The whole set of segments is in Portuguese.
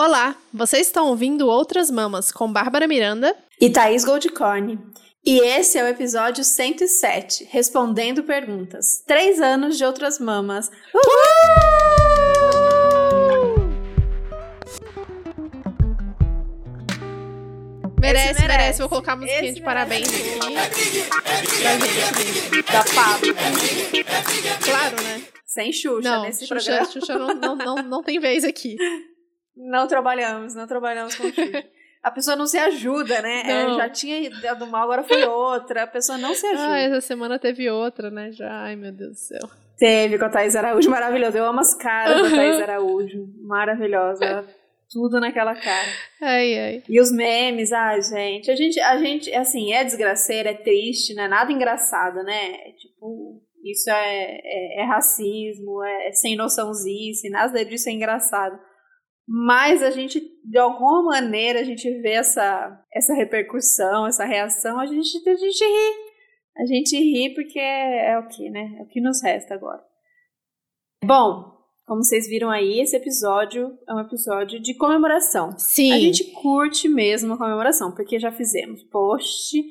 Olá, vocês estão ouvindo Outras Mamas com Bárbara Miranda e Thaís Goldcorn. E esse é o episódio 107, Respondendo Perguntas. Três anos de Outras Mamas. Uhul! Merece, merece, merece. Vou colocar a musiquinha de parabéns aqui. Da Pablo. Claro, né? Sem Xuxa não, nesse Xuxa, programa. Xuxa não, não, não, não tem vez aqui. Não trabalhamos, não trabalhamos com. A pessoa não se ajuda, né? É, já tinha dado mal, agora foi outra. A pessoa não se ajuda. Ah, essa semana teve outra, né? Já, ai meu Deus do céu. Teve com a Thaís Araújo, maravilhoso. Eu amo as caras da Thaís Araújo. Maravilhosa. Tudo naquela cara. Ai, ai. E os memes, ai, gente. A gente, a gente, assim, é desgraceira, é triste, não é nada engraçado, né? É, tipo, isso é, é, é racismo, é, é sem noçãozice, nada disso é engraçado. Mas a gente, de alguma maneira, a gente vê essa, essa repercussão, essa reação, a gente, a gente ri. A gente ri porque é, é o que, né? É o que nos resta agora. Bom, como vocês viram aí, esse episódio é um episódio de comemoração. Sim. A gente curte mesmo a comemoração, porque já fizemos post,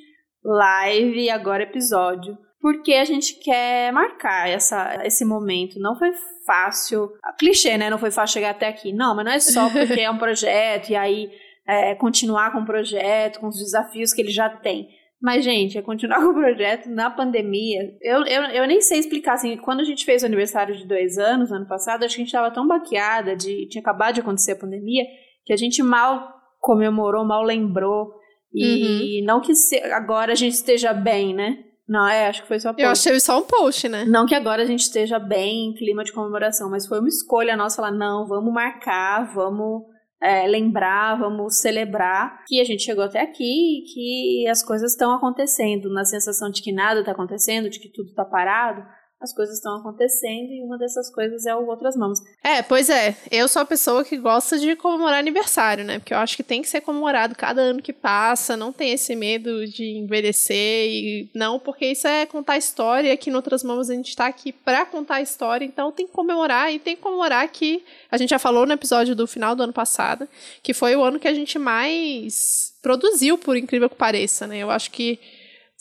live e agora episódio. Porque a gente quer marcar essa, esse momento. Não foi fácil. Clichê, né? Não foi fácil chegar até aqui. Não, mas não é só porque é um projeto e aí é, continuar com o projeto, com os desafios que ele já tem. Mas, gente, é continuar com o projeto na pandemia. Eu, eu, eu nem sei explicar, assim, quando a gente fez o aniversário de dois anos, ano passado, acho que a gente estava tão baqueada, de, tinha acabado de acontecer a pandemia, que a gente mal comemorou, mal lembrou. E uhum. não que se, agora a gente esteja bem, né? Não, é, acho que foi só post. Eu achei só um post, né? Não que agora a gente esteja bem em clima de comemoração, mas foi uma escolha nossa lá, não, vamos marcar, vamos é, lembrar, vamos celebrar que a gente chegou até aqui e que as coisas estão acontecendo, na sensação de que nada está acontecendo, de que tudo está parado as coisas estão acontecendo e uma dessas coisas é o Outras Mãos. É, pois é. Eu sou a pessoa que gosta de comemorar aniversário, né? Porque eu acho que tem que ser comemorado cada ano que passa, não tem esse medo de envelhecer e não, porque isso é contar história, aqui no Outras Mãos a gente tá aqui pra contar história, então tem que comemorar e tem que comemorar que a gente já falou no episódio do final do ano passado, que foi o ano que a gente mais produziu, por incrível que pareça, né? Eu acho que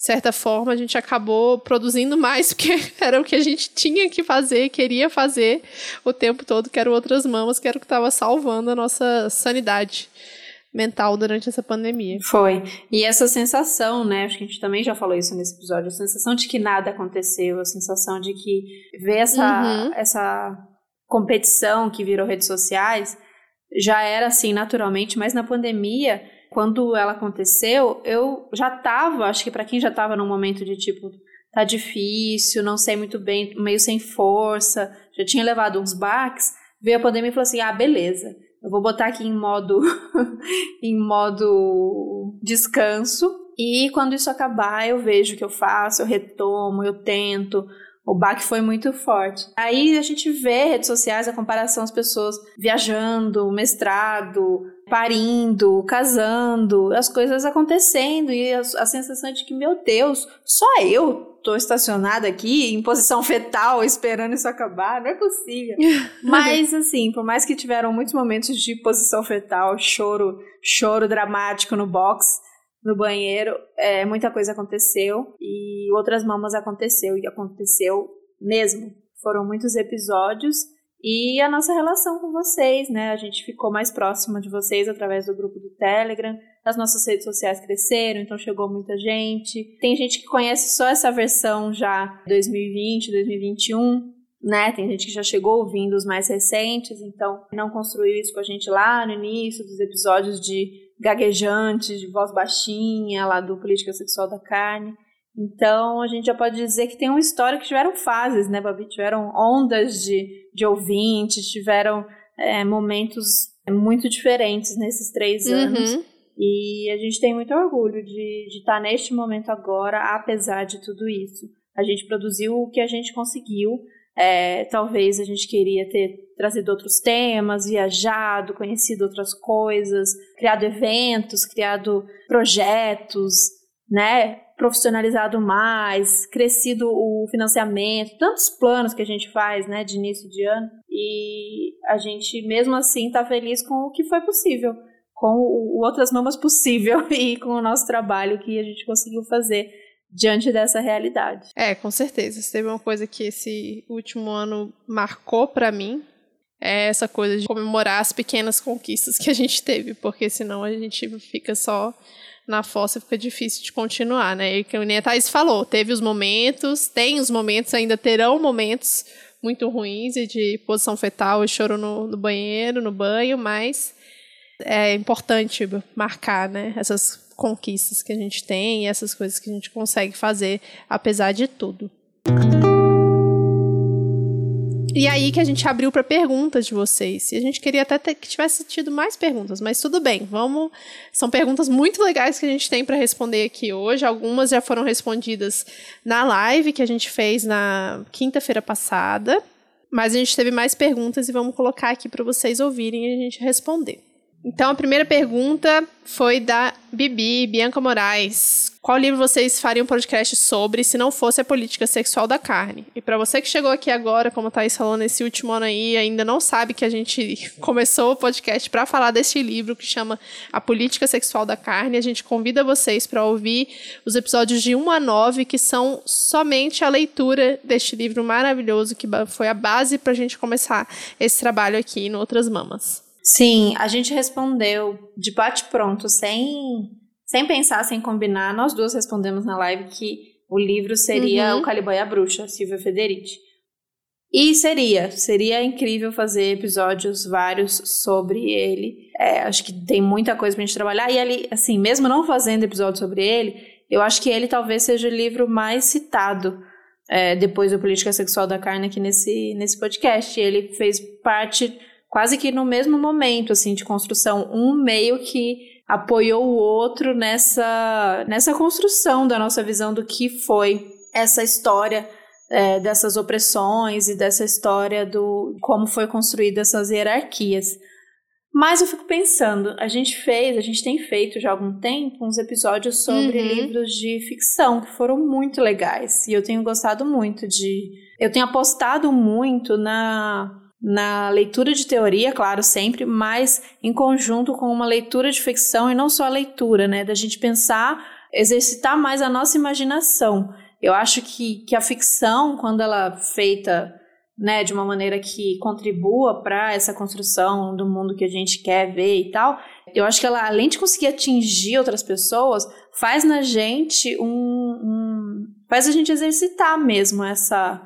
certa forma, a gente acabou produzindo mais, porque era o que a gente tinha que fazer, queria fazer o tempo todo, que era outras mamas, que era o que estava salvando a nossa sanidade mental durante essa pandemia. Foi. E essa sensação, né, acho que a gente também já falou isso nesse episódio, a sensação de que nada aconteceu, a sensação de que ver essa, uhum. essa competição que virou redes sociais já era assim naturalmente, mas na pandemia quando ela aconteceu, eu já tava, acho que para quem já tava num momento de tipo, tá difícil, não sei muito bem, meio sem força, já tinha levado uns baques, veio a pandemia e falou assim: "Ah, beleza. Eu vou botar aqui em modo em modo descanso e quando isso acabar, eu vejo o que eu faço, eu retomo, eu tento, o baque foi muito forte. Aí a gente vê redes sociais, a comparação as pessoas viajando, mestrado, parindo, casando, as coisas acontecendo e a, a sensação de que, meu Deus, só eu tô estacionada aqui em posição fetal esperando isso acabar, não é possível. Mas assim, por mais que tiveram muitos momentos de posição fetal, choro, choro dramático no box, no banheiro, é, muita coisa aconteceu e outras mamas aconteceu e aconteceu mesmo. Foram muitos episódios e a nossa relação com vocês, né? A gente ficou mais próxima de vocês através do grupo do Telegram. As nossas redes sociais cresceram, então chegou muita gente. Tem gente que conhece só essa versão já 2020, 2021, né? Tem gente que já chegou ouvindo os mais recentes, então não construiu isso com a gente lá no início dos episódios de gaguejantes, de voz baixinha, lá do Política Sexual da Carne. Então, a gente já pode dizer que tem uma história que tiveram fases, né, Babi? Tiveram ondas de, de ouvintes, tiveram é, momentos muito diferentes nesses três uhum. anos. E a gente tem muito orgulho de, de estar neste momento agora, apesar de tudo isso. A gente produziu o que a gente conseguiu. É, talvez a gente queria ter trazido outros temas, viajado, conhecido outras coisas, criado eventos, criado projetos, né? Profissionalizado mais, crescido o financiamento, tantos planos que a gente faz, né, de início de ano. E a gente, mesmo assim, está feliz com o que foi possível, com o Outras Mamas possível e com o nosso trabalho que a gente conseguiu fazer diante dessa realidade. É, com certeza. Teve uma coisa que esse último ano marcou para mim, é essa coisa de comemorar as pequenas conquistas que a gente teve, porque senão a gente fica só na fossa, fica difícil de continuar, né? E que a Thaís falou, teve os momentos, tem os momentos, ainda terão momentos muito ruins e de posição fetal e choro no, no banheiro, no banho, mas é importante marcar, né? Essas conquistas que a gente tem e essas coisas que a gente consegue fazer, apesar de tudo. E aí que a gente abriu para perguntas de vocês. E a gente queria até que tivesse tido mais perguntas, mas tudo bem. Vamos. São perguntas muito legais que a gente tem para responder aqui hoje. Algumas já foram respondidas na live que a gente fez na quinta-feira passada. Mas a gente teve mais perguntas e vamos colocar aqui para vocês ouvirem e a gente responder. Então, a primeira pergunta foi da Bibi, Bianca Moraes. Qual livro vocês fariam podcast sobre se não fosse a política sexual da carne? E para você que chegou aqui agora, como Thaís falou nesse último ano aí, ainda não sabe que a gente começou o podcast para falar deste livro que chama A Política Sexual da Carne, a gente convida vocês para ouvir os episódios de 1 a 9, que são somente a leitura deste livro maravilhoso, que foi a base para a gente começar esse trabalho aqui no Outras Mamas. Sim, a gente respondeu de bate-pronto, sem, sem pensar, sem combinar. Nós duas respondemos na live que o livro seria uhum. O Caliban e a Bruxa, Silvia Federici. E seria, seria incrível fazer episódios vários sobre ele. É, acho que tem muita coisa pra gente trabalhar. E ali, assim, mesmo não fazendo episódio sobre ele, eu acho que ele talvez seja o livro mais citado é, depois do Política Sexual da Carne aqui nesse, nesse podcast. Ele fez parte quase que no mesmo momento, assim, de construção, um meio que apoiou o outro nessa, nessa construção da nossa visão do que foi essa história é, dessas opressões e dessa história do como foi construída essas hierarquias. Mas eu fico pensando, a gente fez, a gente tem feito já há algum tempo uns episódios sobre uhum. livros de ficção que foram muito legais e eu tenho gostado muito de, eu tenho apostado muito na na leitura de teoria, claro, sempre, mas em conjunto com uma leitura de ficção e não só a leitura, né? Da gente pensar, exercitar mais a nossa imaginação. Eu acho que, que a ficção, quando ela é feita né, de uma maneira que contribua para essa construção do mundo que a gente quer ver e tal, eu acho que ela, além de conseguir atingir outras pessoas, faz na gente um, um faz a gente exercitar mesmo essa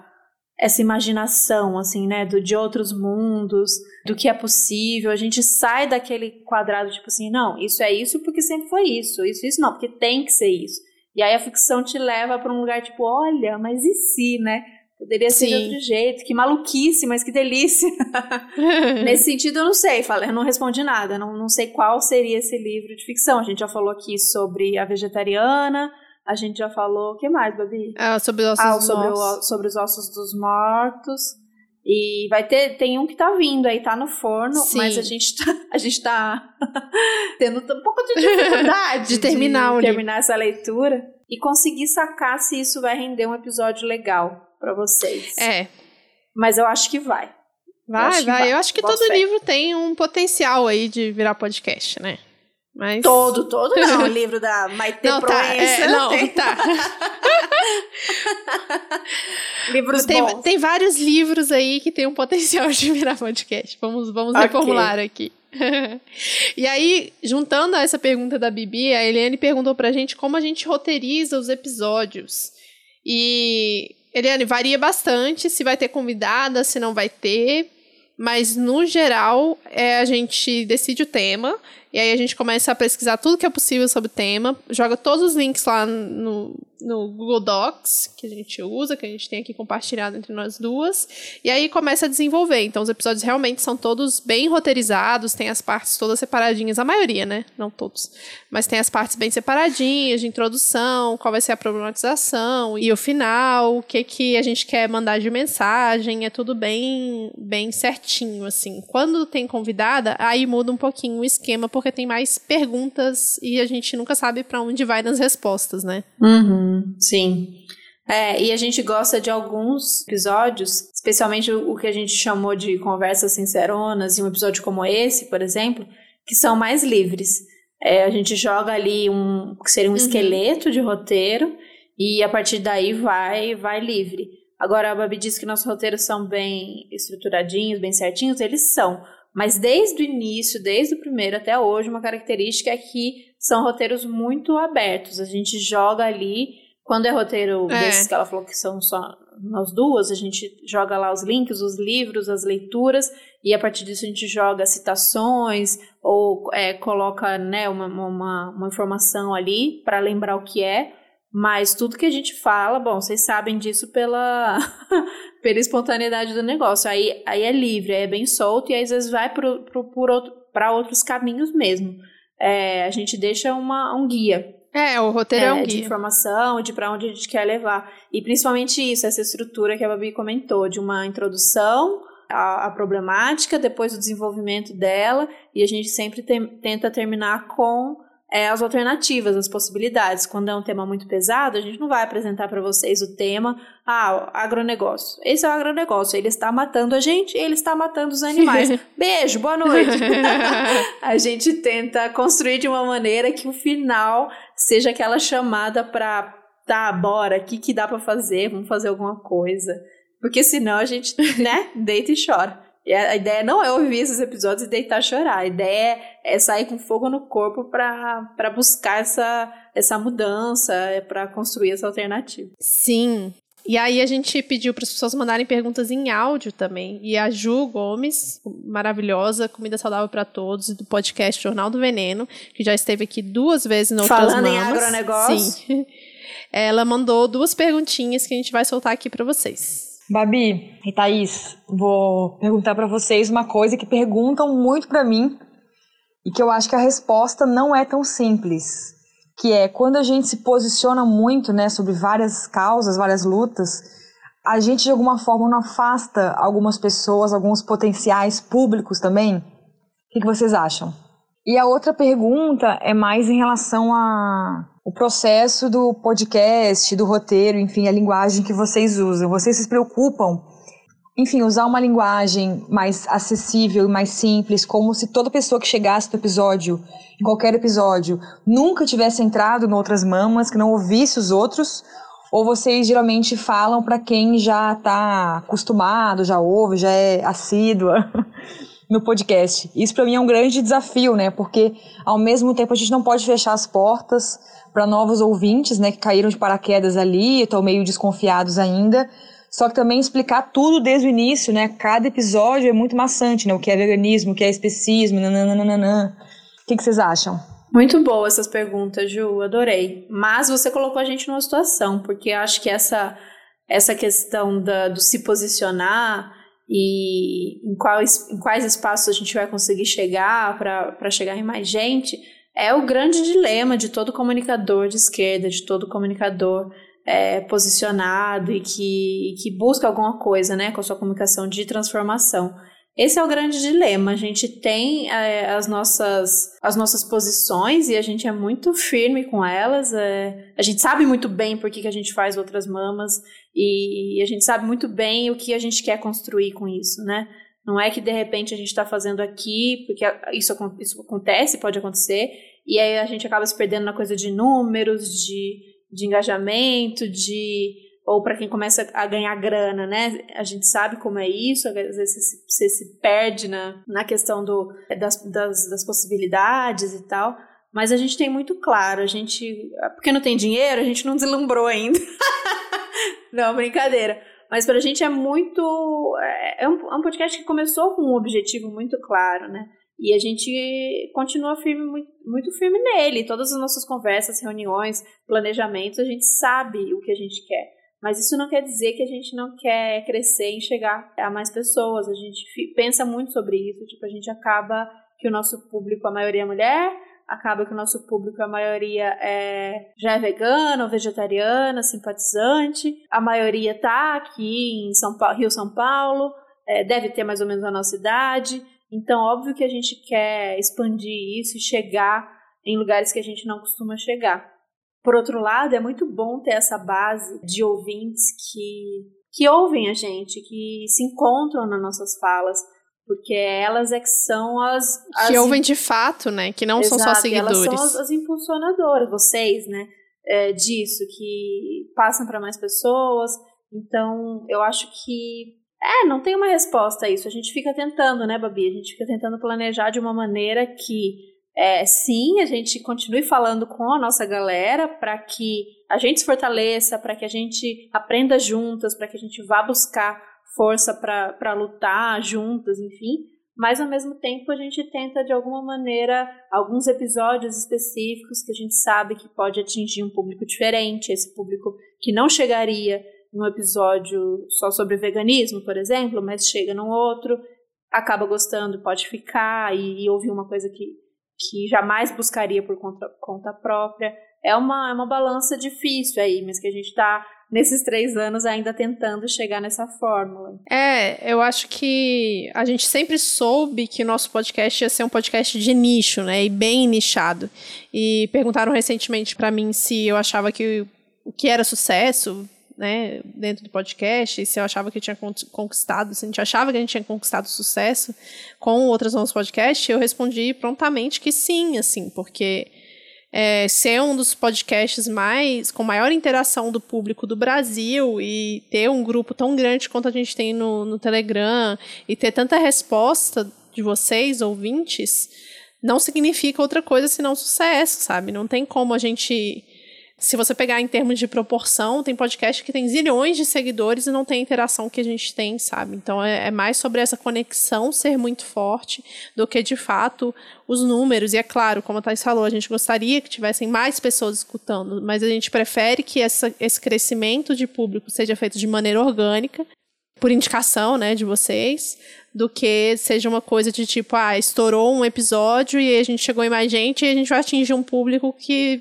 essa imaginação, assim, né, do, de outros mundos, do que é possível. A gente sai daquele quadrado, tipo assim, não, isso é isso porque sempre foi isso, isso, isso não, porque tem que ser isso. E aí a ficção te leva para um lugar tipo, olha, mas e se, né? Poderia ser Sim. de outro jeito, que maluquice, mas que delícia. Nesse sentido, eu não sei, falei, eu não respondi nada, não, não sei qual seria esse livro de ficção. A gente já falou aqui sobre a vegetariana, a gente já falou. O que mais, Babi? Ah, sobre os ossos ah, dos sobre, o, sobre os ossos dos mortos. E vai ter, tem um que tá vindo aí, tá no forno, Sim. mas a gente tá, a gente tá tendo um pouco de dificuldade de terminar, de terminar essa leitura e conseguir sacar se isso vai render um episódio legal para vocês. É. Mas eu acho que vai. Vai, eu vai. vai. Eu acho que Boa todo fé. livro tem um potencial aí de virar podcast, né? Mas... Todo, todo não. O livro da Maite não, Proença. Tá, é, não, tem... tá. Livros tem, bons. Tem vários livros aí que tem um potencial de virar podcast. Vamos, vamos okay. reformular aqui. e aí, juntando a essa pergunta da Bibi, a Eliane perguntou pra gente como a gente roteiriza os episódios. E, Eliane, varia bastante se vai ter convidada, se não vai ter. Mas, no geral, é, a gente decide o tema e aí a gente começa a pesquisar tudo que é possível sobre o tema, joga todos os links lá no, no Google Docs que a gente usa, que a gente tem aqui compartilhado entre nós duas, e aí começa a desenvolver. Então os episódios realmente são todos bem roteirizados, tem as partes todas separadinhas, a maioria, né? Não todos. Mas tem as partes bem separadinhas, de introdução, qual vai ser a problematização e o final, o que que a gente quer mandar de mensagem, é tudo bem bem certinho assim. Quando tem convidada, aí muda um pouquinho o esquema tem mais perguntas e a gente nunca sabe para onde vai nas respostas, né? Uhum, sim. É, e a gente gosta de alguns episódios, especialmente o, que a gente chamou de conversas sinceronas, e um episódio como esse, por exemplo, que são mais livres. É, a gente joga ali um que seria um uhum. esqueleto de roteiro e a partir daí vai vai livre. Agora a Babi disse que nossos roteiros são bem estruturadinhos, bem certinhos, eles são. Mas desde o início, desde o primeiro até hoje, uma característica é que são roteiros muito abertos. A gente joga ali, quando é roteiro é. desses que ela falou que são só nós duas, a gente joga lá os links, os livros, as leituras, e a partir disso a gente joga citações ou é, coloca né, uma, uma, uma informação ali para lembrar o que é. Mas tudo que a gente fala, bom, vocês sabem disso pela, pela espontaneidade do negócio. Aí, aí é livre, aí é bem solto e às vezes vai para outro, outros caminhos mesmo. É, a gente deixa uma, um guia. É, o roteiro é, é um guia. De informação, de para onde a gente quer levar. E principalmente isso, essa estrutura que a Babi comentou, de uma introdução à, à problemática, depois o desenvolvimento dela, e a gente sempre tem, tenta terminar com é, as alternativas, as possibilidades. Quando é um tema muito pesado, a gente não vai apresentar para vocês o tema, ah, agronegócio. Esse é o agronegócio, ele está matando a gente, ele está matando os animais. Beijo, boa noite. a gente tenta construir de uma maneira que o final seja aquela chamada para tá, bora, o que, que dá para fazer? Vamos fazer alguma coisa. Porque senão a gente, né, deita e chora. E a ideia não é ouvir esses episódios e deitar chorar. A ideia é sair com fogo no corpo para buscar essa, essa mudança, é para construir essa alternativa. Sim. E aí a gente pediu para as pessoas mandarem perguntas em áudio também. E a Ju Gomes, maravilhosa, Comida Saudável para Todos, do podcast Jornal do Veneno, que já esteve aqui duas vezes no Outras Falando Mamas. em agronegócio. Sim. Ela mandou duas perguntinhas que a gente vai soltar aqui para vocês. Babi e Thaís, vou perguntar para vocês uma coisa que perguntam muito para mim e que eu acho que a resposta não é tão simples, que é quando a gente se posiciona muito, né, sobre várias causas, várias lutas, a gente de alguma forma não afasta algumas pessoas, alguns potenciais públicos também. O que, que vocês acham? E a outra pergunta é mais em relação a o processo do podcast, do roteiro, enfim, a linguagem que vocês usam. Vocês se preocupam, enfim, usar uma linguagem mais acessível e mais simples, como se toda pessoa que chegasse no episódio, em qualquer episódio, nunca tivesse entrado em outras mamas, que não ouvisse os outros, ou vocês geralmente falam para quem já está acostumado, já ouve, já é assídua no podcast. Isso para mim é um grande desafio, né? Porque ao mesmo tempo a gente não pode fechar as portas para novos ouvintes, né, que caíram de paraquedas ali, estão meio desconfiados ainda. Só que também explicar tudo desde o início, né? Cada episódio é muito maçante, né? O que é veganismo, o que é especismo, nananana. O que, vocês acham? Muito boa essas perguntas, Ju, adorei. Mas você colocou a gente numa situação, porque acho que essa, essa questão da, do se posicionar e em quais, em quais espaços a gente vai conseguir chegar para chegar em mais gente, é o grande dilema de todo comunicador de esquerda, de todo comunicador é, posicionado e que, que busca alguma coisa né, com a sua comunicação de transformação. Esse é o grande dilema. A gente tem é, as, nossas, as nossas posições e a gente é muito firme com elas. É, a gente sabe muito bem por que, que a gente faz outras mamas e, e a gente sabe muito bem o que a gente quer construir com isso, né? Não é que de repente a gente está fazendo aqui, porque isso, isso acontece, pode acontecer, e aí a gente acaba se perdendo na coisa de números, de, de engajamento, de ou para quem começa a ganhar grana, né? A gente sabe como é isso, às vezes você se, perde na, na questão do, das, das, das possibilidades e tal. Mas a gente tem muito claro, a gente. Porque não tem dinheiro, a gente não deslumbrou ainda. não, brincadeira. Mas para a gente é muito. É, é um, é um podcast que começou com um objetivo muito claro, né? E a gente continua firme, muito, muito firme nele. Todas as nossas conversas, reuniões, planejamentos, a gente sabe o que a gente quer. Mas isso não quer dizer que a gente não quer crescer e chegar a mais pessoas. A gente pensa muito sobre isso. Tipo, a gente acaba que o nosso público, a maioria é mulher, acaba que o nosso público, a maioria é, já é vegana vegetariana, simpatizante, a maioria tá aqui em São Paulo, Rio São Paulo, é, deve ter mais ou menos a nossa idade, então óbvio que a gente quer expandir isso e chegar em lugares que a gente não costuma chegar. Por outro lado, é muito bom ter essa base de ouvintes que, que ouvem a gente, que se encontram nas nossas falas, porque elas é que são as. as que ouvem de fato, né? Que não Exato, são só seguidores. Elas são as, as impulsionadoras, vocês, né? É, disso, que passam para mais pessoas. Então, eu acho que. É, não tem uma resposta a isso. A gente fica tentando, né, Babi? A gente fica tentando planejar de uma maneira que é, sim, a gente continue falando com a nossa galera para que a gente se fortaleça, para que a gente aprenda juntas, para que a gente vá buscar força para lutar juntas, enfim. Mas ao mesmo tempo a gente tenta de alguma maneira alguns episódios específicos que a gente sabe que pode atingir um público diferente, esse público que não chegaria num episódio só sobre veganismo, por exemplo, mas chega num outro, acaba gostando, pode ficar e, e ouvir uma coisa que que jamais buscaria por conta, conta própria. É uma, é uma balança difícil aí, mas que a gente está nesses três anos ainda tentando chegar nessa fórmula. É, eu acho que a gente sempre soube que o nosso podcast ia ser um podcast de nicho, né? E bem nichado. E perguntaram recentemente para mim se eu achava que o que era sucesso, né, dentro do podcast, se eu achava que eu tinha conquistado, se a gente achava que a gente tinha conquistado sucesso com outras novos podcasts, eu respondi prontamente que sim, assim, porque é, ser um dos podcasts mais com maior interação do público do Brasil e ter um grupo tão grande quanto a gente tem no, no Telegram e ter tanta resposta de vocês, ouvintes, não significa outra coisa senão sucesso, sabe? Não tem como a gente se você pegar em termos de proporção, tem podcast que tem zilhões de seguidores e não tem a interação que a gente tem, sabe? Então é, é, mais sobre essa conexão ser muito forte do que de fato os números. E é claro, como a Thais falou, a gente gostaria que tivessem mais pessoas escutando, mas a gente prefere que essa, esse crescimento de público seja feito de maneira orgânica, por indicação né, de vocês, do que seja uma coisa de tipo, ah, estourou um episódio e a gente chegou em mais gente e a gente vai atingir um público que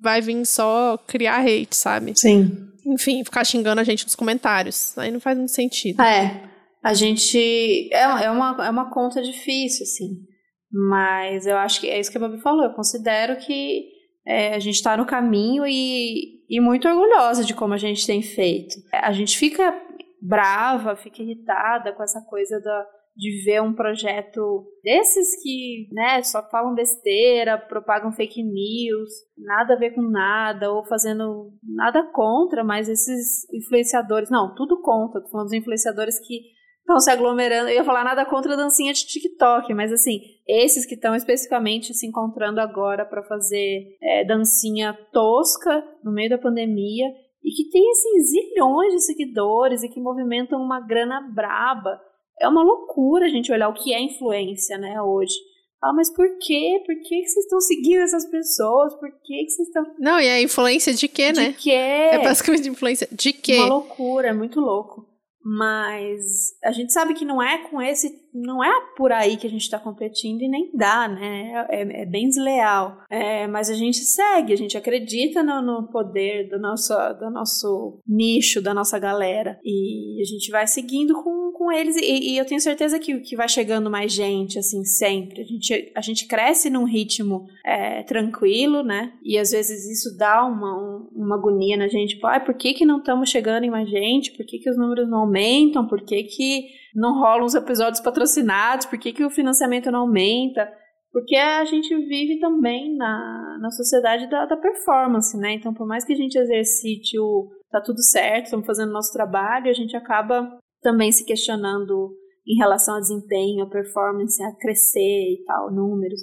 vai vir só criar hate, sabe? Sim. Enfim, ficar xingando a gente nos comentários. Aí não faz muito sentido. É. A gente. É, é, uma, é uma conta difícil, assim. Mas eu acho que é isso que a Babi falou. Eu considero que é, a gente está no caminho e, e muito orgulhosa de como a gente tem feito. A gente fica brava, fica irritada com essa coisa da de ver um projeto desses que, né, só falam besteira, propagam fake news, nada a ver com nada, ou fazendo nada contra, mas esses influenciadores, não, tudo contra, tô falando dos influenciadores que estão se aglomerando, eu ia falar nada contra a dancinha de TikTok, mas assim, esses que estão especificamente se encontrando agora para fazer é, dancinha tosca no meio da pandemia, e que tem assim zilhões de seguidores e que movimentam uma grana braba é uma loucura a gente olhar o que é influência, né, hoje. Ah, mas por quê? Por que, que vocês estão seguindo essas pessoas? Por que, que vocês estão. Não, e a influência de quê, né? De quê? É basicamente influência de quê? Uma loucura, é muito louco. Mas a gente sabe que não é com esse, não é por aí que a gente está competindo e nem dá, né? É, é bem desleal. É, mas a gente segue, a gente acredita no, no, poder do nosso, do nosso nicho, da nossa galera. E a gente vai seguindo com, com eles. E, e eu tenho certeza que, que vai chegando mais gente, assim, sempre. A gente, a gente cresce num ritmo é, tranquilo, né? E às vezes isso dá uma, uma agonia na gente. Tipo, ah, por que, que não estamos chegando em mais gente? Por que, que os números não aumentam? Por que, que não rolam os episódios patrocinados? Por que, que o financiamento não aumenta? Porque a gente vive também na, na sociedade da, da performance, né? Então, por mais que a gente exercite o tá tudo certo, estamos fazendo nosso trabalho, a gente acaba também se questionando em relação a desempenho, a performance, a crescer e tal, números.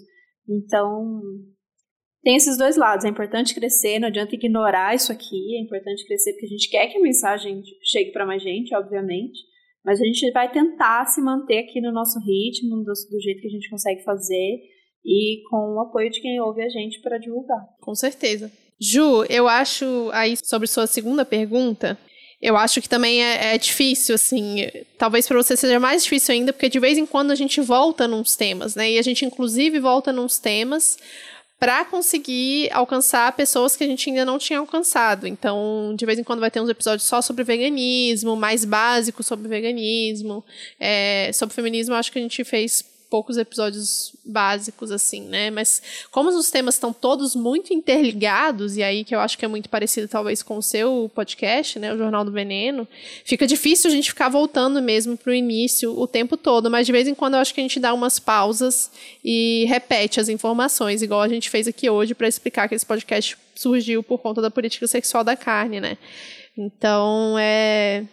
Então, tem esses dois lados. É importante crescer, não adianta ignorar isso aqui. É importante crescer porque a gente quer que a mensagem chegue para mais gente, obviamente. Mas a gente vai tentar se manter aqui no nosso ritmo, do, do jeito que a gente consegue fazer e com o apoio de quem ouve a gente para divulgar. Com certeza. Ju, eu acho aí sobre sua segunda pergunta, eu acho que também é, é difícil, assim. Talvez para você seja mais difícil ainda, porque de vez em quando a gente volta nos temas, né? E a gente, inclusive, volta nos temas para conseguir alcançar pessoas que a gente ainda não tinha alcançado. Então, de vez em quando vai ter uns episódios só sobre veganismo, mais básicos sobre veganismo. É, sobre feminismo, acho que a gente fez poucos episódios básicos, assim, né? Mas como os temas estão todos muito interligados, e aí que eu acho que é muito parecido, talvez, com o seu podcast, né? O Jornal do Veneno, fica difícil a gente ficar voltando mesmo para o início o tempo todo, mas de vez em quando eu acho que a gente dá umas pausas e repete as informações, igual a gente fez aqui hoje para explicar que esse podcast surgiu por conta da política sexual da carne, né? Então, é,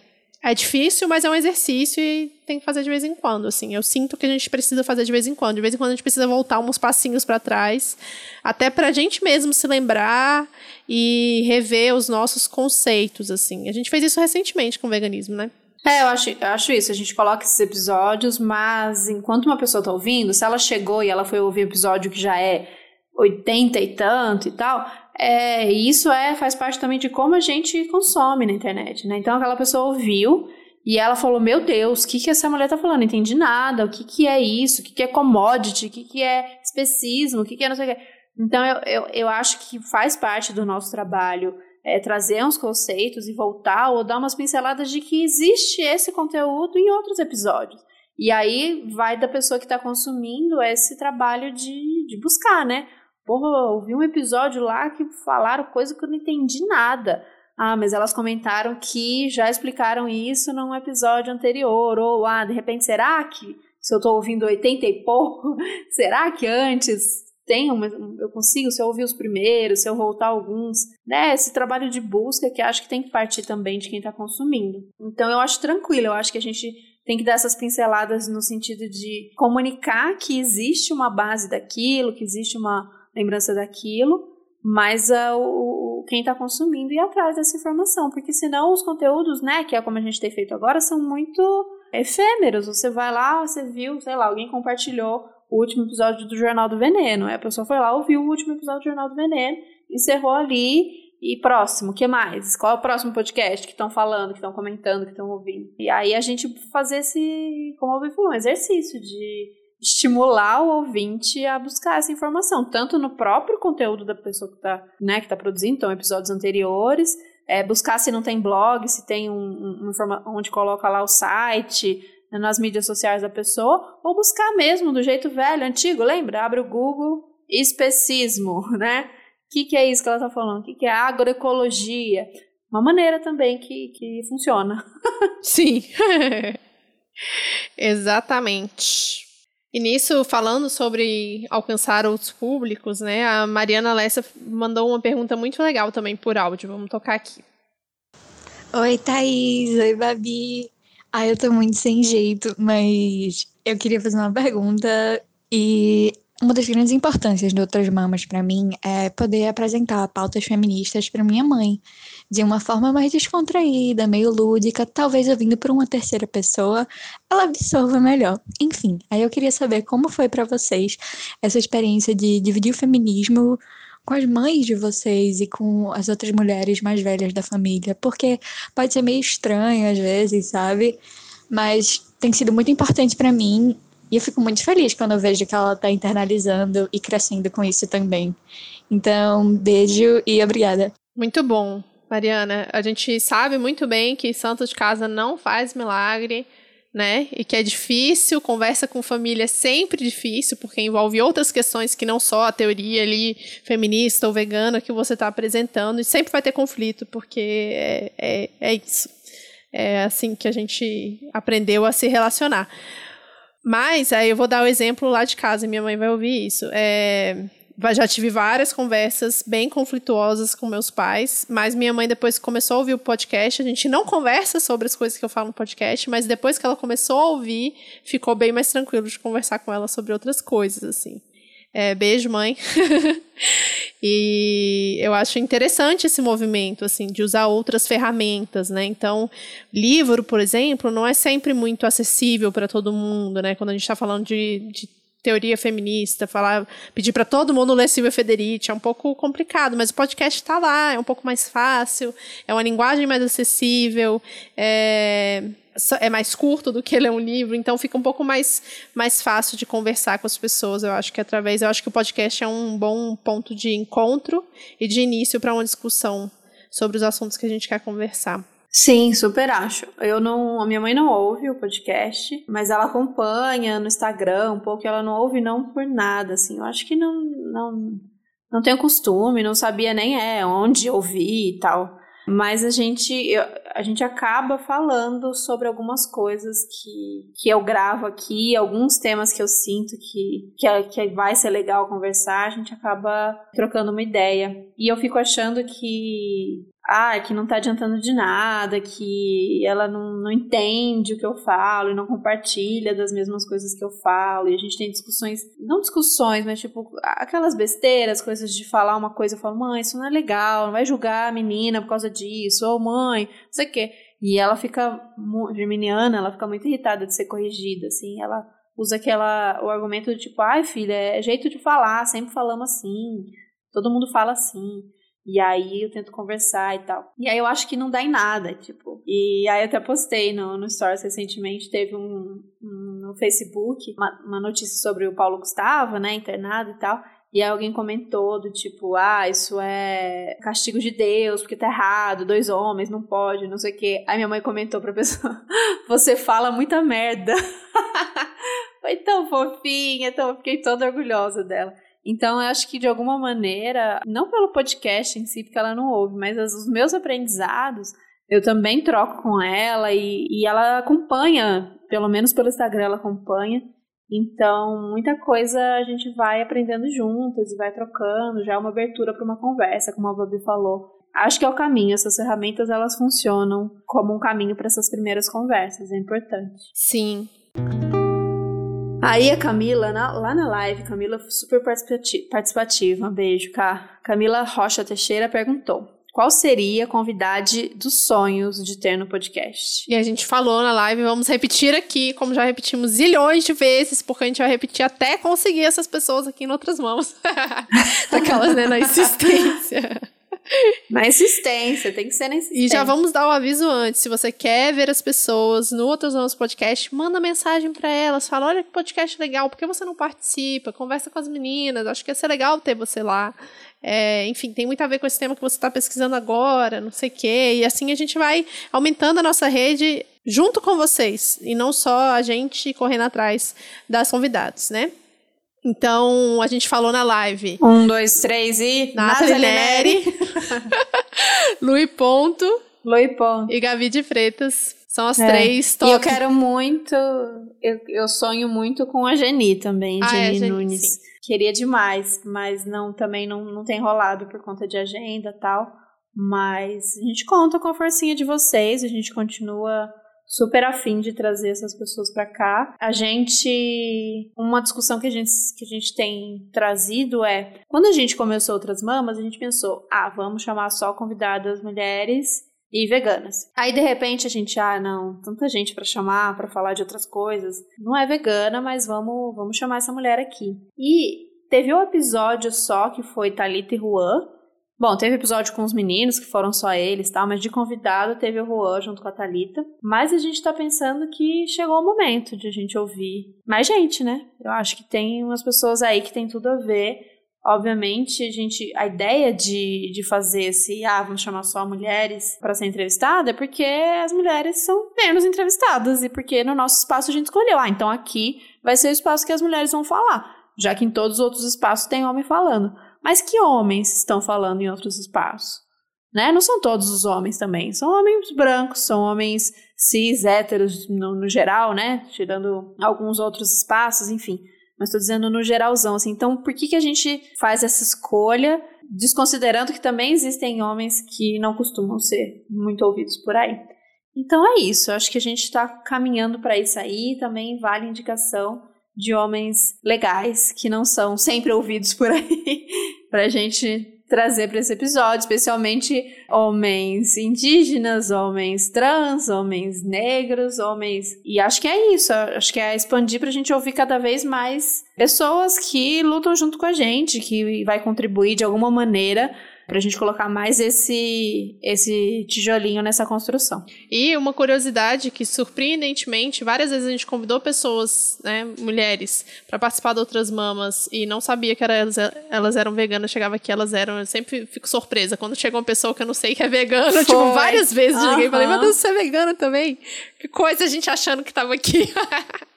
é difícil, mas é um exercício e tem que fazer de vez em quando, assim. Eu sinto que a gente precisa fazer de vez em quando. De vez em quando a gente precisa voltar uns passinhos para trás, até para a gente mesmo se lembrar e rever os nossos conceitos, assim. A gente fez isso recentemente com o veganismo, né? É, eu acho, eu acho isso. A gente coloca esses episódios, mas enquanto uma pessoa tá ouvindo, se ela chegou e ela foi ouvir um episódio que já é 80 e tanto e tal, é, isso é faz parte também de como a gente consome na internet, né? Então aquela pessoa ouviu e ela falou: Meu Deus, o que, que essa mulher tá falando? Não entendi nada. O que, que é isso? O que, que é commodity? O que, que é especismo? O que, que é não sei o que. Então eu, eu, eu acho que faz parte do nosso trabalho é, trazer uns conceitos e voltar ou dar umas pinceladas de que existe esse conteúdo em outros episódios. E aí vai da pessoa que está consumindo esse trabalho de, de buscar, né? Porra, ouvi um episódio lá que falaram coisa que eu não entendi nada. Ah, mas elas comentaram que já explicaram isso num episódio anterior. Ou, ah, de repente, será que se eu estou ouvindo 80 e pouco, será que antes tem uma, eu consigo, se eu ouvir os primeiros, se eu voltar alguns, né? Esse trabalho de busca que acho que tem que partir também de quem está consumindo. Então eu acho tranquilo, eu acho que a gente tem que dar essas pinceladas no sentido de comunicar que existe uma base daquilo, que existe uma lembrança daquilo, mas o, quem está consumindo ir atrás dessa informação, porque senão os conteúdos, né, que é como a gente tem feito agora, são muito efêmeros. Você vai lá, você viu, sei lá, alguém compartilhou o último episódio do Jornal do Veneno. a pessoa foi lá, ouviu o último episódio do Jornal do Veneno, encerrou ali e próximo, o que mais? Qual é o próximo podcast que estão falando, que estão comentando, que estão ouvindo? E aí a gente fazer esse, como eu falou, um exercício de estimular o ouvinte a buscar essa informação, tanto no próprio conteúdo da pessoa que está né, que tá produzindo, então episódios anteriores, é, buscar se não tem blog, se tem um, um, um onde coloca lá o site, né, nas mídias sociais da pessoa, ou buscar mesmo do jeito velho, antigo, lembra? Abre o Google, especismo, né? O que, que é isso que ela está falando? O que, que é agroecologia? Uma maneira também que, que funciona. Sim, exatamente. E nisso, falando sobre alcançar outros públicos, né? A Mariana Lessa mandou uma pergunta muito legal também por áudio. Vamos tocar aqui. Oi, Thaís. Oi, Babi. Ah, eu tô muito sem jeito, mas eu queria fazer uma pergunta e uma das grandes importâncias do Outras Mamas para mim é poder apresentar pautas feministas para minha mãe de uma forma mais descontraída, meio lúdica, talvez ouvindo por uma terceira pessoa, ela absorva melhor. Enfim, aí eu queria saber como foi para vocês essa experiência de dividir o feminismo com as mães de vocês e com as outras mulheres mais velhas da família, porque pode ser meio estranho às vezes, sabe? Mas tem sido muito importante para mim e eu fico muito feliz quando eu vejo que ela está internalizando e crescendo com isso também. Então, beijo e obrigada. Muito bom, Mariana. A gente sabe muito bem que santo de casa não faz milagre, né? E que é difícil, conversa com família é sempre difícil, porque envolve outras questões que não só a teoria ali feminista ou vegana que você está apresentando, e sempre vai ter conflito, porque é, é, é isso. É assim que a gente aprendeu a se relacionar. Mas aí eu vou dar o exemplo lá de casa, minha mãe vai ouvir isso. É, já tive várias conversas bem conflituosas com meus pais, mas minha mãe depois começou a ouvir o podcast, a gente não conversa sobre as coisas que eu falo no podcast, mas depois que ela começou a ouvir, ficou bem mais tranquilo de conversar com ela sobre outras coisas, assim. É, beijo, mãe. e eu acho interessante esse movimento, assim, de usar outras ferramentas, né? Então, livro, por exemplo, não é sempre muito acessível para todo mundo, né? Quando a gente está falando de, de teoria feminista, falar, pedir para todo mundo ler Silvia Federici, é um pouco complicado, mas o podcast está lá, é um pouco mais fácil, é uma linguagem mais acessível, é, é mais curto do que ler um livro, então fica um pouco mais, mais fácil de conversar com as pessoas. Eu acho que através, eu acho que o podcast é um bom ponto de encontro e de início para uma discussão sobre os assuntos que a gente quer conversar. Sim, super acho. Eu não, a minha mãe não ouve o podcast, mas ela acompanha no Instagram um pouco, ela não ouve não por nada, assim. Eu acho que não não não tenho costume, não sabia nem é onde ouvir e tal. Mas a gente, eu, a gente acaba falando sobre algumas coisas que, que eu gravo aqui, alguns temas que eu sinto que, que, é, que vai ser legal conversar, a gente acaba trocando uma ideia. E eu fico achando que ah, que não tá adiantando de nada, que ela não, não entende o que eu falo e não compartilha das mesmas coisas que eu falo. E a gente tem discussões, não discussões, mas tipo, aquelas besteiras, coisas de falar uma coisa, eu falo, mãe, isso não é legal, não vai julgar a menina por causa disso, ou mãe, não sei o quê. E ela fica, geminiana, ela fica muito irritada de ser corrigida, assim, ela usa aquela, o argumento do tipo, ai filha, é jeito de falar, sempre falamos assim, todo mundo fala assim. E aí eu tento conversar e tal. E aí eu acho que não dá em nada, tipo. E aí eu até postei no, no Stories recentemente, teve um, um no Facebook, uma, uma notícia sobre o Paulo Gustavo, né, internado e tal. E aí alguém comentou do tipo, ah, isso é castigo de Deus, porque tá errado, dois homens, não pode, não sei o quê. Aí minha mãe comentou pra pessoa, você fala muita merda. Foi tão fofinha, então eu fiquei toda orgulhosa dela. Então, eu acho que de alguma maneira, não pelo podcast em si, porque ela não ouve, mas os meus aprendizados, eu também troco com ela e, e ela acompanha, pelo menos pelo Instagram, ela acompanha. Então, muita coisa a gente vai aprendendo juntas e vai trocando, já é uma abertura para uma conversa, como a Babi falou. Acho que é o caminho, essas ferramentas elas funcionam como um caminho para essas primeiras conversas, é importante. Sim. Aí a Camila, na, lá na live, Camila super participativa, um beijo, cá. Camila Rocha Teixeira perguntou: qual seria a convidade dos sonhos de ter no podcast? E a gente falou na live, vamos repetir aqui, como já repetimos zilhões de vezes, porque a gente vai repetir até conseguir essas pessoas aqui em outras mãos. Daquelas, né, na insistência. Na insistência, tem que ser na insistência. E já vamos dar o aviso antes. Se você quer ver as pessoas no Outros Mãos Podcast, manda mensagem para elas. Fala, olha que podcast legal, por que você não participa? Conversa com as meninas, acho que ia ser legal ter você lá. É, enfim, tem muito a ver com esse tema que você está pesquisando agora, não sei o quê. E assim a gente vai aumentando a nossa rede junto com vocês. E não só a gente correndo atrás das convidadas, né? Então, a gente falou na live. Um, dois, três e... Nathalie Neri. Lui Ponto. Lui Ponto. E Gavi de Freitas. São as é. três top. E eu quero muito... Eu, eu sonho muito com a Geni também, ah, Geni, é, Geni Nunes. Sim. Queria demais, mas não também não, não tem rolado por conta de agenda e tal. Mas a gente conta com a forcinha de vocês, a gente continua super afim de trazer essas pessoas para cá. A gente, uma discussão que a gente que a gente tem trazido é, quando a gente começou outras mamas, a gente pensou, ah, vamos chamar só convidadas mulheres e veganas. Aí de repente a gente, ah, não, tanta gente para chamar, para falar de outras coisas. Não é vegana, mas vamos, vamos chamar essa mulher aqui. E teve um episódio só que foi Talita e Juan, Bom, teve episódio com os meninos, que foram só eles, tal, mas de convidado teve o Juan junto com a Thalita. Mas a gente tá pensando que chegou o momento de a gente ouvir mais gente, né? Eu acho que tem umas pessoas aí que tem tudo a ver. Obviamente, a gente, a ideia de, de fazer esse, ah, vamos chamar só mulheres para ser entrevistada, é porque as mulheres são menos entrevistadas e porque no nosso espaço a gente escolheu, ah, então aqui vai ser o espaço que as mulheres vão falar, já que em todos os outros espaços tem homem falando. Mas que homens estão falando em outros espaços? Né? Não são todos os homens também. São homens brancos, são homens cis, héteros no, no geral, né? Tirando alguns outros espaços, enfim. Mas estou dizendo no geralzão, assim. Então, por que, que a gente faz essa escolha, desconsiderando que também existem homens que não costumam ser muito ouvidos por aí? Então é isso. Eu acho que a gente está caminhando para isso aí. Também vale indicação de homens legais que não são sempre ouvidos por aí pra gente trazer para esse episódio, especialmente homens indígenas, homens trans, homens negros, homens. E acho que é isso, acho que é expandir pra gente ouvir cada vez mais pessoas que lutam junto com a gente, que vai contribuir de alguma maneira Pra gente colocar mais esse, esse tijolinho nessa construção. E uma curiosidade que, surpreendentemente, várias vezes a gente convidou pessoas, né, mulheres, para participar de outras mamas e não sabia que era, elas, elas eram veganas, chegava aqui, elas eram. Eu sempre fico surpresa quando chega uma pessoa que eu não sei que é vegana, Foi. tipo, várias vezes uhum. cheguei e falei, meu Deus, você é vegana também? Que coisa a gente achando que tava aqui.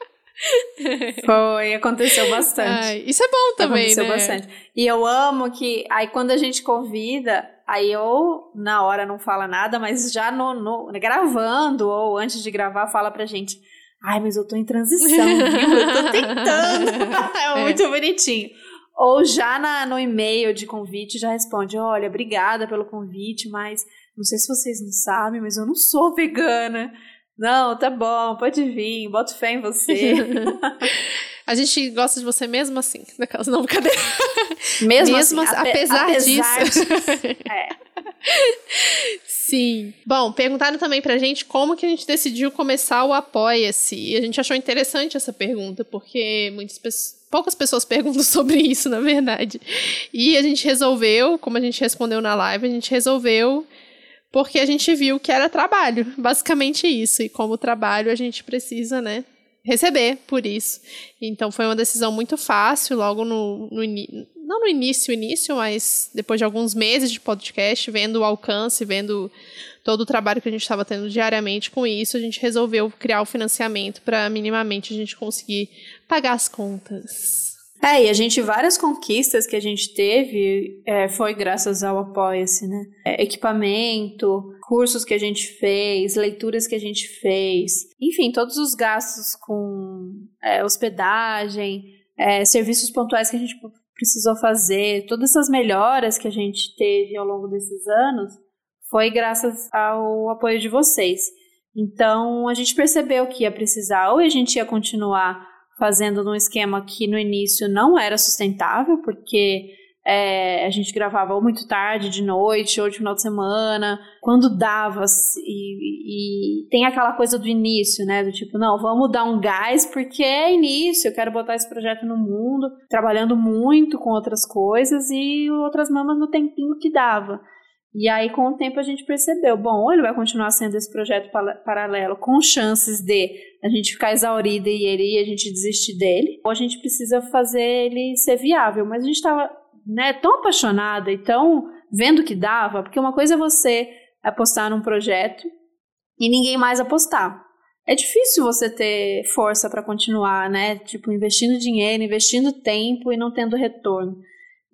Foi, aconteceu bastante. Ai, isso é bom também, aconteceu né? bastante. E eu amo que, aí quando a gente convida, aí eu, na hora, não fala nada, mas já no, no gravando ou antes de gravar, fala pra gente. Ai, mas eu tô em transição, viu? Eu tô tentando. é muito é. bonitinho. Ou já na, no e-mail de convite já responde: Olha, obrigada pelo convite, mas não sei se vocês não sabem, mas eu não sou vegana. Não, tá bom, pode vir, boto fé em você. a gente gosta de você mesmo assim, daquelas não brincadeira. Mesmo, mesmo assim, apesar, apesar disso. disso. é. Sim. Bom, perguntaram também pra gente como que a gente decidiu começar o Apoia-se. E a gente achou interessante essa pergunta, porque muitas pessoas poucas pessoas perguntam sobre isso, na verdade. E a gente resolveu, como a gente respondeu na live, a gente resolveu porque a gente viu que era trabalho, basicamente isso. E como trabalho, a gente precisa, né, receber por isso. Então foi uma decisão muito fácil, logo no, no não no início, início, mas depois de alguns meses de podcast, vendo o alcance, vendo todo o trabalho que a gente estava tendo diariamente com isso, a gente resolveu criar o financiamento para minimamente a gente conseguir pagar as contas. É, e a gente, várias conquistas que a gente teve é, foi graças ao Apoia-se, né? É, equipamento, cursos que a gente fez, leituras que a gente fez, enfim, todos os gastos com é, hospedagem, é, serviços pontuais que a gente precisou fazer, todas essas melhoras que a gente teve ao longo desses anos, foi graças ao apoio de vocês. Então, a gente percebeu que ia precisar, ou a gente ia continuar fazendo num esquema que no início não era sustentável, porque é, a gente gravava ou muito tarde, de noite, ou de final de semana, quando dava, e, e, tem aquela coisa do início, né, do tipo, não, vamos dar um gás, porque é início, eu quero botar esse projeto no mundo, trabalhando muito com outras coisas, e outras mamas no tempinho que dava. E aí, com o tempo, a gente percebeu: bom, ou ele vai continuar sendo esse projeto paralelo com chances de a gente ficar exaurida e ele e a gente desistir dele, ou a gente precisa fazer ele ser viável. Mas a gente estava né, tão apaixonada e tão vendo que dava, porque uma coisa é você apostar num projeto e ninguém mais apostar. É difícil você ter força para continuar, né? Tipo, investindo dinheiro, investindo tempo e não tendo retorno.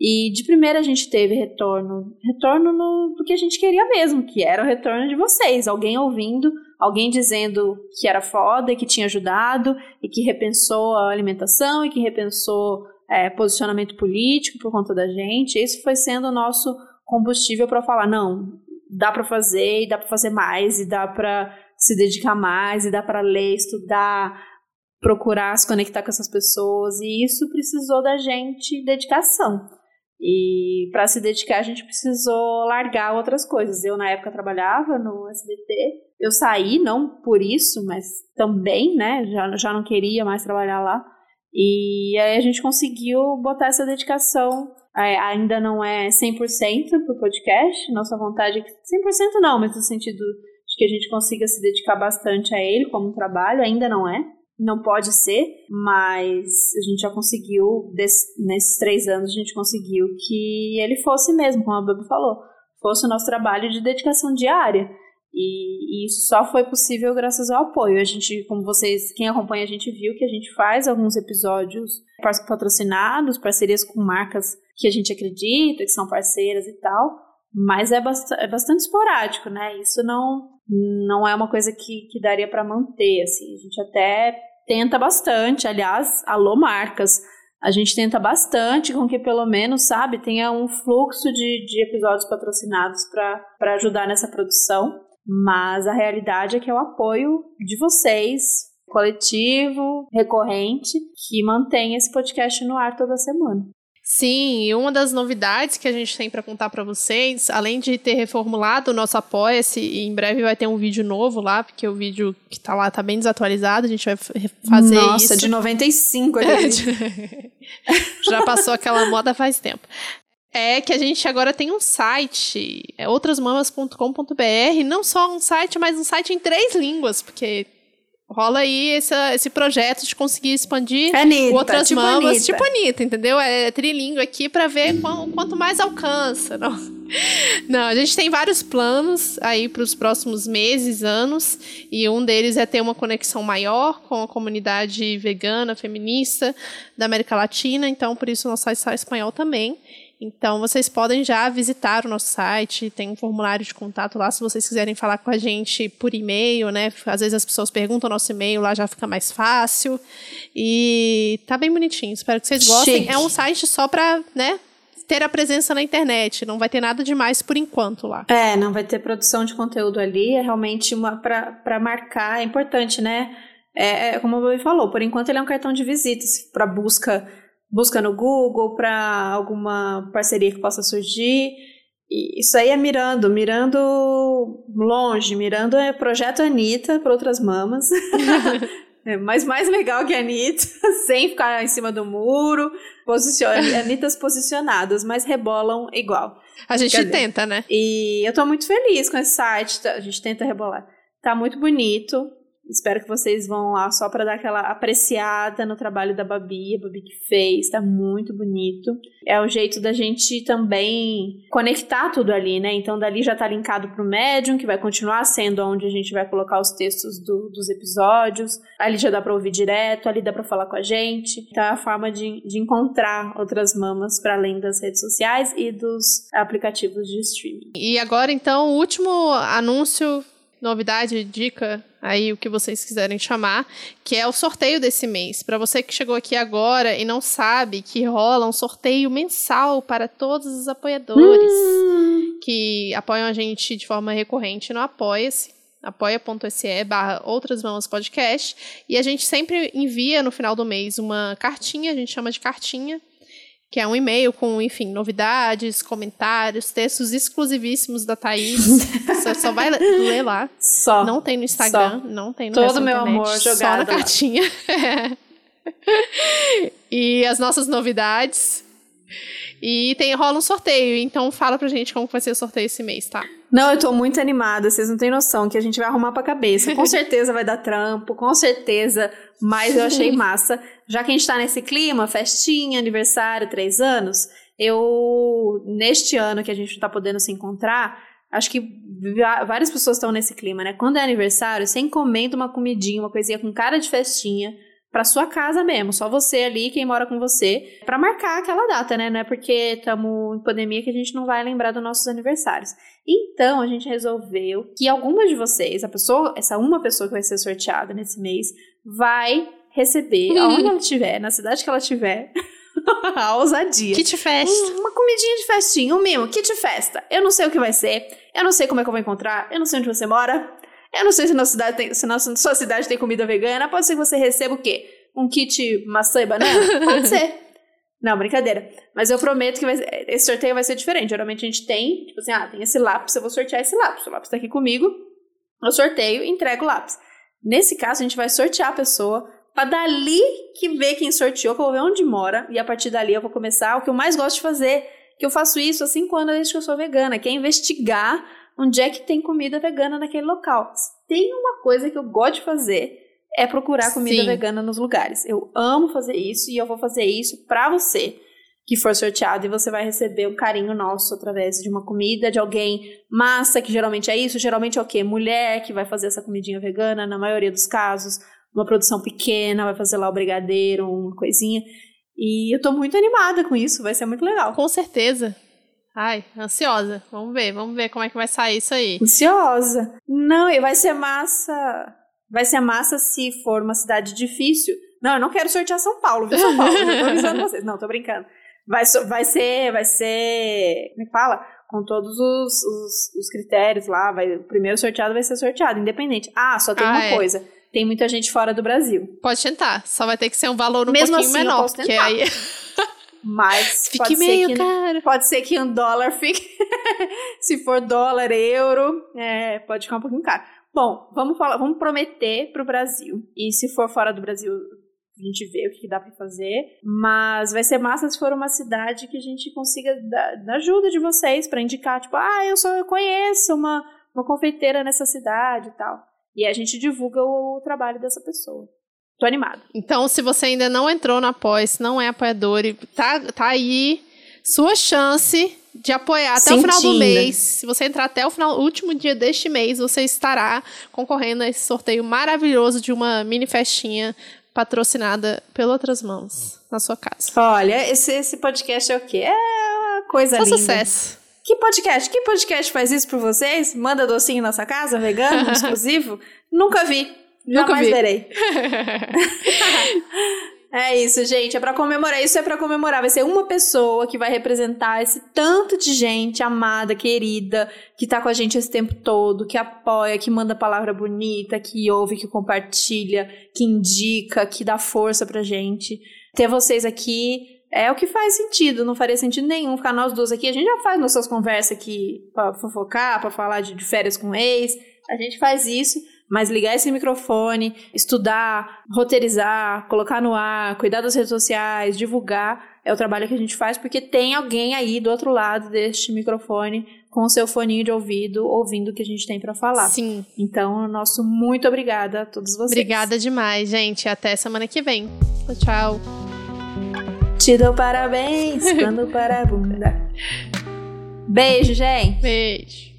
E de primeira a gente teve retorno, retorno no, do que a gente queria mesmo, que era o retorno de vocês, alguém ouvindo, alguém dizendo que era foda e que tinha ajudado e que repensou a alimentação e que repensou é, posicionamento político por conta da gente. Isso foi sendo o nosso combustível para falar não, dá para fazer e dá para fazer mais e dá para se dedicar mais e dá para ler, estudar, procurar se conectar com essas pessoas e isso precisou da gente dedicação. E para se dedicar, a gente precisou largar outras coisas. Eu, na época, trabalhava no SBT. Eu saí, não por isso, mas também, né? Já, já não queria mais trabalhar lá. E aí a gente conseguiu botar essa dedicação. É, ainda não é 100% pro podcast. Nossa vontade é que 100% não, mas no sentido de que a gente consiga se dedicar bastante a ele como trabalho, ainda não é não pode ser, mas a gente já conseguiu, nesses três anos, a gente conseguiu que ele fosse mesmo, como a Babi falou, fosse o nosso trabalho de dedicação diária. E, e, isso só foi possível graças ao apoio. A gente, como vocês, quem acompanha a gente viu que a gente faz alguns episódios patrocinados, parcerias com marcas que a gente acredita, que são parceiras e tal, mas é, bast é bastante esporádico, né? Isso não, não é uma coisa que, que daria para manter, assim. A gente até tenta bastante, aliás, alô marcas, a gente tenta bastante com que pelo menos, sabe, tenha um fluxo de, de episódios patrocinados para ajudar nessa produção, mas a realidade é que é o apoio de vocês, coletivo, recorrente, que mantém esse podcast no ar toda semana. Sim, e uma das novidades que a gente tem para contar para vocês, além de ter reformulado o nosso Apoia-se, e em breve vai ter um vídeo novo lá, porque o vídeo que tá lá tá bem desatualizado, a gente vai fazer Nossa, isso. Nossa, de 95 aquele Já passou aquela moda faz tempo. é que a gente agora tem um site, é outrasmamas.com.br, não só um site, mas um site em três línguas, porque rola aí esse, esse projeto de conseguir expandir Anitta, outras tipo mamas, Anitta. tipo Anitta, entendeu? É trilingue aqui para ver quanto mais alcança. Não. não, a gente tem vários planos aí para os próximos meses, anos, e um deles é ter uma conexão maior com a comunidade vegana, feminista da América Latina, então por isso nosso site espanhol também. Então, vocês podem já visitar o nosso site, tem um formulário de contato lá, se vocês quiserem falar com a gente por e-mail, né? Às vezes as pessoas perguntam o nosso e-mail, lá já fica mais fácil. E tá bem bonitinho, espero que vocês gostem. Chique. É um site só para, né, ter a presença na internet, não vai ter nada demais por enquanto lá. É, não vai ter produção de conteúdo ali, é realmente uma para marcar, é importante, né? É, é como o Bobby falou, por enquanto ele é um cartão de visitas para busca, busca no Google, para alguma parceria que possa surgir. E isso aí é mirando, mirando longe, mirando é projeto Anitta para outras mamas. É, mas mais legal que a Anitta, sem ficar em cima do muro, posiciona, Anitas posicionadas, mas rebolam igual. A gente Quer dizer, tenta, né? E eu tô muito feliz com esse site, tá- a gente tenta rebolar. Tá muito bonito. Espero que vocês vão lá só pra dar aquela apreciada no trabalho da Babi, a Babi que fez, tá muito bonito. É o jeito da gente também conectar tudo ali, né? Então dali já tá linkado pro Medium, que vai continuar sendo onde a gente vai colocar os textos do- dos episódios. Ali já dá pra ouvir direto, ali dá pra falar com a gente. Então é a forma de, de encontrar outras mamas para além das redes sociais e dos aplicativos de streaming. E agora, então, o último anúncio, novidade, dica, aí o que vocês quiserem chamar, que é o sorteio desse mês. Para você que chegou aqui agora e não sabe que rola um sorteio mensal para todos os apoiadores que apoiam a gente de forma recorrente no Apoia-se apoia.se barra Outras Mamas Podcast e a gente sempre envia no final do mês uma cartinha, a gente chama de cartinha, que é um e-mail com, enfim, novidades, comentários, textos exclusivíssimos da Thaís. Você só vai ler lá. Só. Não tem no Instagram, não tem no Todo meu internet, amor Só jogado na lá. cartinha. e as nossas novidades. E tem, rola um sorteio, então fala pra gente como vai ser o sorteio esse mês, tá? Não, eu tô muito animada, vocês não têm noção que a gente vai arrumar pra cabeça. Com certeza vai dar trampo, com certeza, mas eu achei massa. Já que a gente tá nesse clima, festinha, aniversário, três anos, eu, neste ano que a gente não tá podendo se encontrar, acho que várias pessoas estão nesse clima, né? Quando é aniversário, você encomenda uma comidinha, uma coisinha com cara de festinha, pra sua casa mesmo, só você ali, quem mora com você, pra marcar aquela data, né? Não é porque estamos em pandemia que a gente não vai lembrar dos nossos aniversários. Então, a gente resolveu que algumas de vocês, a pessoa, essa uma pessoa que vai ser sorteada nesse mês, vai receber, aonde ela estiver, na cidade que ela estiver, a ousadia. Kit Fest. Um- uma comidinha de festinha, um mimo, kit festa. Eu não sei o que vai ser, eu não sei como é que eu vou encontrar, eu não sei onde você mora, eu não sei se na cidade tem, se na sua cidade tem comida vegana, pode ser que você receba o quê? Um kit maçã e banana? Pode ser. Não, brincadeira. Mas eu prometo que vai esse sorteio vai ser diferente. Geralmente a gente tem, tipo assim, ah, tem esse lápis, eu vou sortear esse lápis. O lápis tá aqui comigo, eu sorteio e entrego o lápis. Nesse caso, a gente vai sortear a pessoa pra dali que ver quem sorteou, que eu vou ver onde mora, e a partir dali eu vou começar o que eu mais gosto de fazer, que eu faço isso há cinco anos desde que eu sou vegana, que é investigar onde é que tem comida vegana naquele local. Se tem uma coisa que eu gosto de fazer, é procurar comida Sim. vegana nos lugares. Eu amo fazer isso e eu vou fazer isso pra você que for sorteado e você vai receber um carinho nosso através de uma comida de alguém massa, que geralmente é isso, geralmente é o quê? Mulher que vai fazer essa comidinha vegana, na maioria dos casos, uma produção pequena, vai fazer lá o brigadeiro, uma coisinha. E eu tô muito animada com isso, vai ser muito legal. Com certeza. Ai, ansiosa. Vamos ver, vamos ver como é que vai sair isso aí. Ansiosa. Não, e vai ser massa. Vai ser massa se for uma cidade difícil. Não, eu não quero sortear São Paulo, viu, São Paulo? Já tô avisando vocês. Não, tô brincando. Vai, vai ser, vai ser, como é que fala? Com todos os, os, os critérios lá, vai, o primeiro sorteado vai ser sorteado, independente. Ah, só tem Ah, uma é. coisa. Tem muita gente fora do Brasil. Pode tentar. Só vai ter que ser um valor um Mesmo pouquinho assim, eu menor. Porque aí Mas fique pode meio ser que caro. Pode ser que um dólar fique. Se for dólar, euro, é, pode ficar um pouquinho caro. Bom, vamos falar, vamos prometer pro Brasil. E se for fora do Brasil, a gente ver o que, dá para fazer. Mas vai ser massa se for uma cidade que a gente consiga dar, dar ajuda de vocês para indicar, tipo, ah, eu só conheço uma, uma confeiteira nessa cidade e tal. E a gente divulga o trabalho dessa pessoa. Tô animada. Então, se você ainda não entrou no Apoia, se não é apoiador, tá, tá aí sua chance de apoiar até Sentindo. o final do mês. Se você entrar até o final, último dia deste mês, você estará concorrendo a esse sorteio maravilhoso de uma mini festinha patrocinada pelas outras mãos na sua casa. Olha, esse, esse podcast é o quê? É uma coisa Só linda. sucesso. Que podcast? Que podcast faz isso por vocês? Manda docinho na sua casa, vegano, exclusivo? Nunca vi. Nunca Jamais vi. verei. É isso, gente. É para comemorar. Isso é para comemorar. Vai ser uma pessoa que vai representar esse tanto de gente amada, querida, que tá com a gente esse tempo todo, que apoia, que manda palavra bonita, que ouve, que compartilha, que indica, que dá força pra gente. Ter vocês aqui é o que faz sentido. Não faria sentido nenhum ficar nós duas aqui. A gente já faz nossas conversas aqui pra fofocar, pra falar de, de férias com ex. A gente faz isso mas ligar esse microfone, estudar, roteirizar, colocar no ar, cuidar das redes sociais, divulgar, é o trabalho que a gente faz porque tem alguém aí do outro lado deste microfone com o seu foninho de ouvido ouvindo o que a gente tem para falar. Sim. Então, nosso muito obrigada a todos vocês. Obrigada demais, gente. Até semana que vem. Tchau. Te dou parabéns quando para a bunda. Beijo, gente. Beijo.